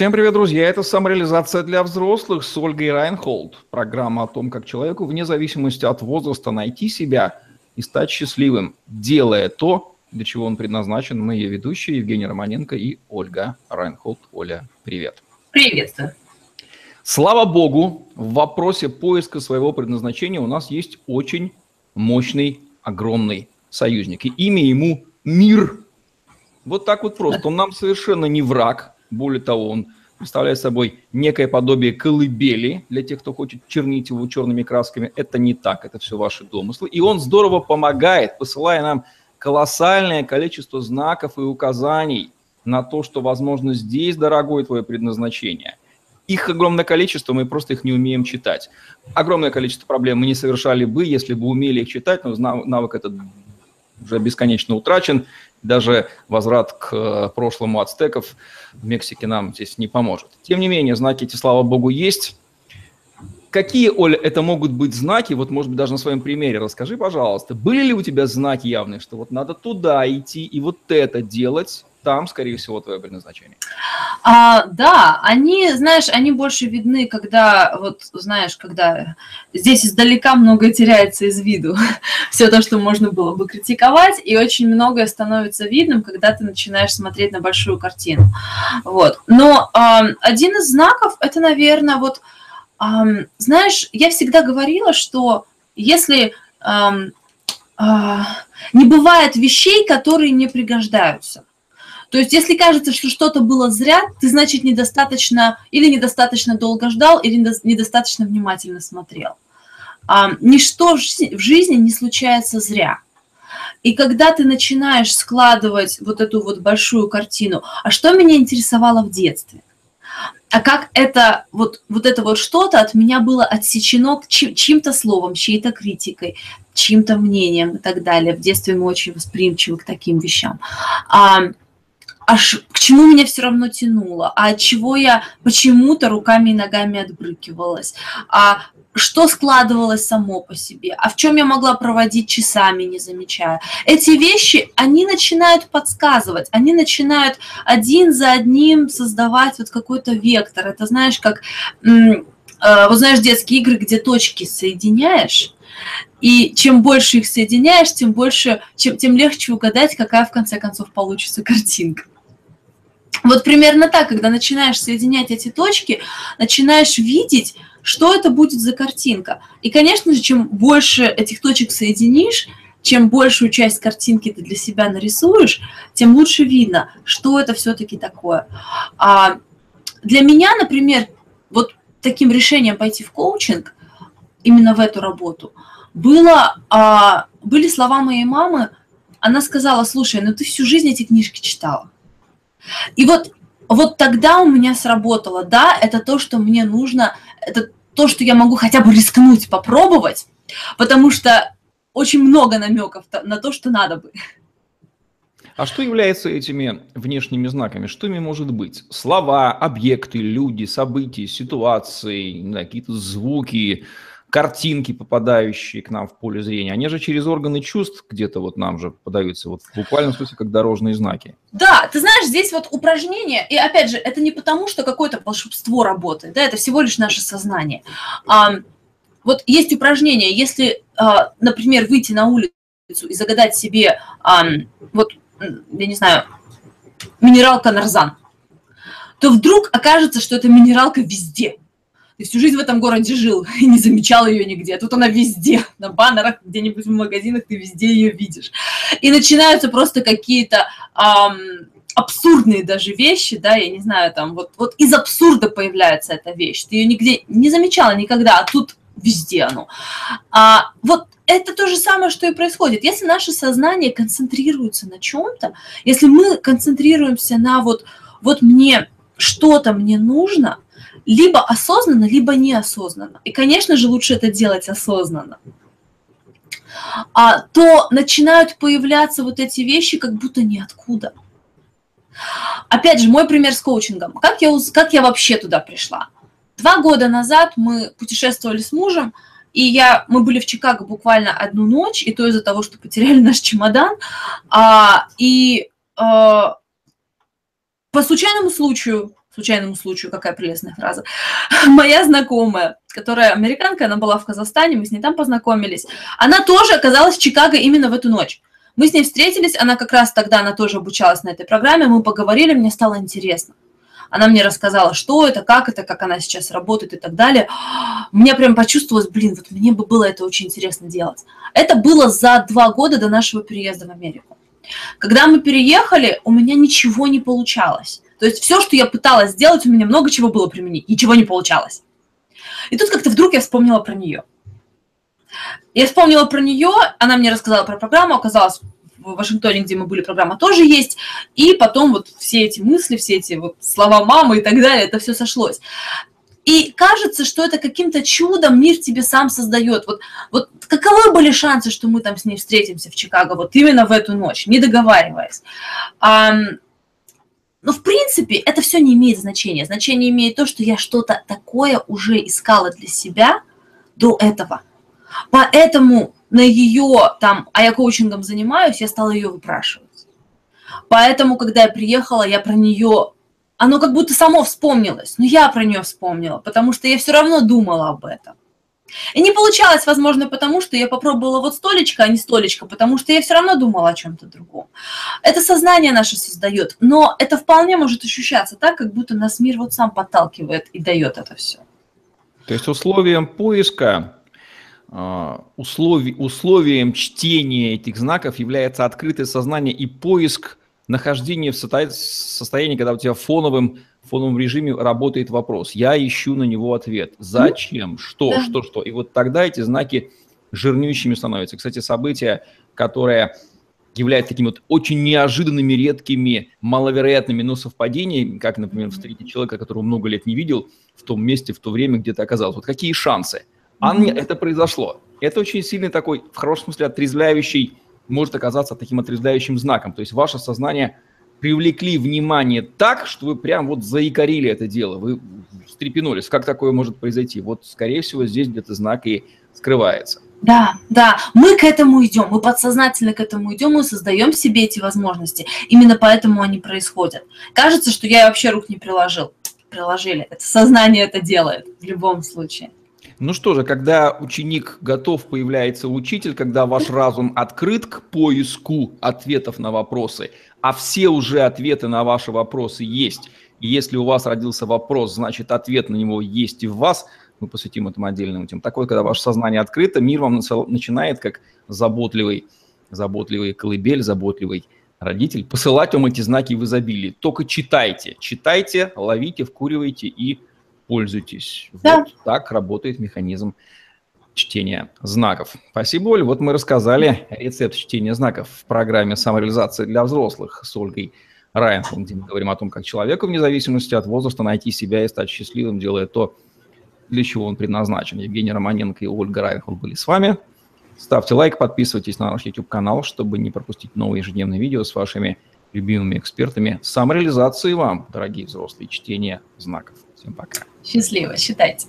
Всем привет, друзья! Это «Самореализация для взрослых» с Ольгой Райнхолд. Программа о том, как человеку вне зависимости от возраста найти себя и стать счастливым, делая то, для чего он предназначен. Мы ее ведущие Евгений Романенко и Ольга Райнхолд. Оля, привет! Приветствую! Слава богу, в вопросе поиска своего предназначения у нас есть очень мощный, огромный союзник. И имя ему – мир. Вот так вот просто. Он нам совершенно не враг – более того, он представляет собой некое подобие колыбели для тех, кто хочет чернить его черными красками. Это не так, это все ваши домыслы. И он здорово помогает, посылая нам колоссальное количество знаков и указаний на то, что, возможно, здесь, дорогое твое предназначение. Их огромное количество, мы просто их не умеем читать. Огромное количество проблем мы не совершали бы, если бы умели их читать, но навык этот уже бесконечно утрачен. Даже возврат к э, прошлому ацтеков в Мексике нам здесь не поможет. Тем не менее, знаки эти, слава богу, есть. Какие, Оля, это могут быть знаки? Вот, может быть, даже на своем примере расскажи, пожалуйста. Были ли у тебя знаки явные, что вот надо туда идти и вот это делать, там, скорее всего, твое предназначение. А, да, они, знаешь, они больше видны, когда, вот, знаешь, когда здесь издалека многое теряется из виду. Все то, что можно было бы критиковать, и очень многое становится видным, когда ты начинаешь смотреть на большую картину. Вот. Но а, один из знаков, это, наверное, вот, а, знаешь, я всегда говорила, что если а, а, не бывает вещей, которые не пригождаются. То есть, если кажется, что что-то было зря, ты, значит, недостаточно или недостаточно долго ждал, или недостаточно внимательно смотрел. А, ничто в жизни не случается зря. И когда ты начинаешь складывать вот эту вот большую картину, а что меня интересовало в детстве? А как это вот, вот это вот что-то от меня было отсечено чьим-то словом, чьей-то критикой, чьим-то мнением и так далее. В детстве мы очень восприимчивы к таким вещам. А, аж к чему меня все равно тянуло, а от чего я почему-то руками и ногами отбрыкивалась, а что складывалось само по себе, а в чем я могла проводить часами, не замечая. Эти вещи, они начинают подсказывать, они начинают один за одним создавать вот какой-то вектор. Это знаешь, как, э, вот знаешь, детские игры, где точки соединяешь, и чем больше их соединяешь, тем больше, чем, тем легче угадать, какая в конце концов получится картинка. Вот примерно так, когда начинаешь соединять эти точки, начинаешь видеть, что это будет за картинка. И, конечно же, чем больше этих точек соединишь, чем большую часть картинки ты для себя нарисуешь, тем лучше видно, что это все-таки такое. А для меня, например, вот таким решением пойти в коучинг, именно в эту работу, было, а, были слова моей мамы. Она сказала, слушай, ну ты всю жизнь эти книжки читала. И вот, вот тогда у меня сработало, да, это то, что мне нужно, это то, что я могу хотя бы рискнуть, попробовать, потому что очень много намеков на то, что надо бы. А что является этими внешними знаками? Что ими может быть? Слова, объекты, люди, события, ситуации, какие-то звуки, картинки, попадающие к нам в поле зрения, они же через органы чувств где-то вот нам же подаются, вот в буквальном смысле, как дорожные знаки. Да, ты знаешь, здесь вот упражнение, и опять же, это не потому, что какое-то волшебство работает, да, это всего лишь наше сознание. А, вот есть упражнение, если, а, например, выйти на улицу и загадать себе, а, вот, я не знаю, минералка нарзан, то вдруг окажется, что эта минералка везде – ты всю жизнь в этом городе жил и не замечал ее нигде. Тут она везде, на баннерах, где-нибудь в магазинах ты везде ее видишь. И начинаются просто какие-то эм, абсурдные даже вещи, да, я не знаю, там вот, вот из абсурда появляется эта вещь. Ты ее нигде не замечала никогда, а тут везде оно. А, вот это то же самое, что и происходит. Если наше сознание концентрируется на чем-то, если мы концентрируемся на вот, вот мне что-то мне нужно – либо осознанно, либо неосознанно. И, конечно же, лучше это делать осознанно. А, то начинают появляться вот эти вещи как будто ниоткуда. Опять же, мой пример с коучингом. Как я, как я вообще туда пришла? Два года назад мы путешествовали с мужем, и я, мы были в Чикаго буквально одну ночь, и то из-за того, что потеряли наш чемодан. А, и а, по случайному случаю случайному случаю, какая прелестная фраза, моя знакомая, которая американка, она была в Казахстане, мы с ней там познакомились, она тоже оказалась в Чикаго именно в эту ночь. Мы с ней встретились, она как раз тогда, она тоже обучалась на этой программе, мы поговорили, мне стало интересно. Она мне рассказала, что это, как это, как она сейчас работает и так далее. Мне прям почувствовалось, блин, вот мне бы было это очень интересно делать. Это было за два года до нашего переезда в Америку. Когда мы переехали, у меня ничего не получалось. То есть все, что я пыталась сделать, у меня много чего было применить, ничего не получалось. И тут как-то вдруг я вспомнила про нее. Я вспомнила про нее, она мне рассказала про программу, оказалось, в Вашингтоне, где мы были, программа тоже есть. И потом вот все эти мысли, все эти вот слова мамы и так далее, это все сошлось. И кажется, что это каким-то чудом мир тебе сам создает. Вот, вот каковы были шансы, что мы там с ней встретимся в Чикаго вот именно в эту ночь, не договариваясь? Но в принципе это все не имеет значения. Значение имеет то, что я что-то такое уже искала для себя до этого. Поэтому на ее там, а я коучингом занимаюсь, я стала ее выпрашивать. Поэтому, когда я приехала, я про нее, оно как будто само вспомнилось, но я про нее вспомнила, потому что я все равно думала об этом. И не получалось, возможно, потому что я попробовала вот столечко, а не столечко, потому что я все равно думала о чем-то другом. Это сознание наше создает, но это вполне может ощущаться так, как будто нас мир вот сам подталкивает и дает это все. То есть условием поиска а, услови, условием чтения этих знаков является открытое сознание и поиск нахождения в состоянии, когда у тебя в фоновом, режиме работает вопрос. Я ищу на него ответ. Зачем? Что? Да. Что? Что? И вот тогда эти знаки жирнющими становятся. Кстати, события, которые являются такими вот очень неожиданными, редкими, маловероятными, но совпадениями, как, например, встретить человека, которого много лет не видел, в том месте, в то время, где ты оказался. Вот какие шансы? А mm-hmm. это произошло. Это очень сильный такой, в хорошем смысле, отрезвляющий, может оказаться таким отрезвляющим знаком. То есть ваше сознание привлекли внимание так, что вы прям вот заикарили это дело, вы встрепенулись. Как такое может произойти? Вот, скорее всего, здесь где-то знак и скрывается. Да, да, мы к этому идем, мы подсознательно к этому идем, мы создаем себе эти возможности. Именно поэтому они происходят. Кажется, что я вообще рук не приложил. Приложили. Это сознание это делает в любом случае. Ну что же, когда ученик готов, появляется учитель, когда ваш разум открыт к поиску ответов на вопросы, а все уже ответы на ваши вопросы есть, и если у вас родился вопрос, значит ответ на него есть и в вас, мы посвятим этому отдельным тем. Такой, когда ваше сознание открыто, мир вам начинает как заботливый, заботливый колыбель, заботливый родитель посылать вам эти знаки в изобилии. Только читайте, читайте, ловите, вкуривайте и пользуйтесь. Да. Вот так работает механизм чтения знаков. Спасибо, Оль. Вот мы рассказали рецепт чтения знаков в программе «Самореализация для взрослых» с Ольгой Райанфом, где мы говорим о том, как человеку вне зависимости от возраста найти себя и стать счастливым, делая то, для чего он предназначен. Евгений Романенко и Ольга Райанфон были с вами. Ставьте лайк, подписывайтесь на наш YouTube-канал, чтобы не пропустить новые ежедневные видео с вашими любимыми экспертами. Самореализации вам, дорогие взрослые, чтения знаков. Всем пока. Счастливо, считайте.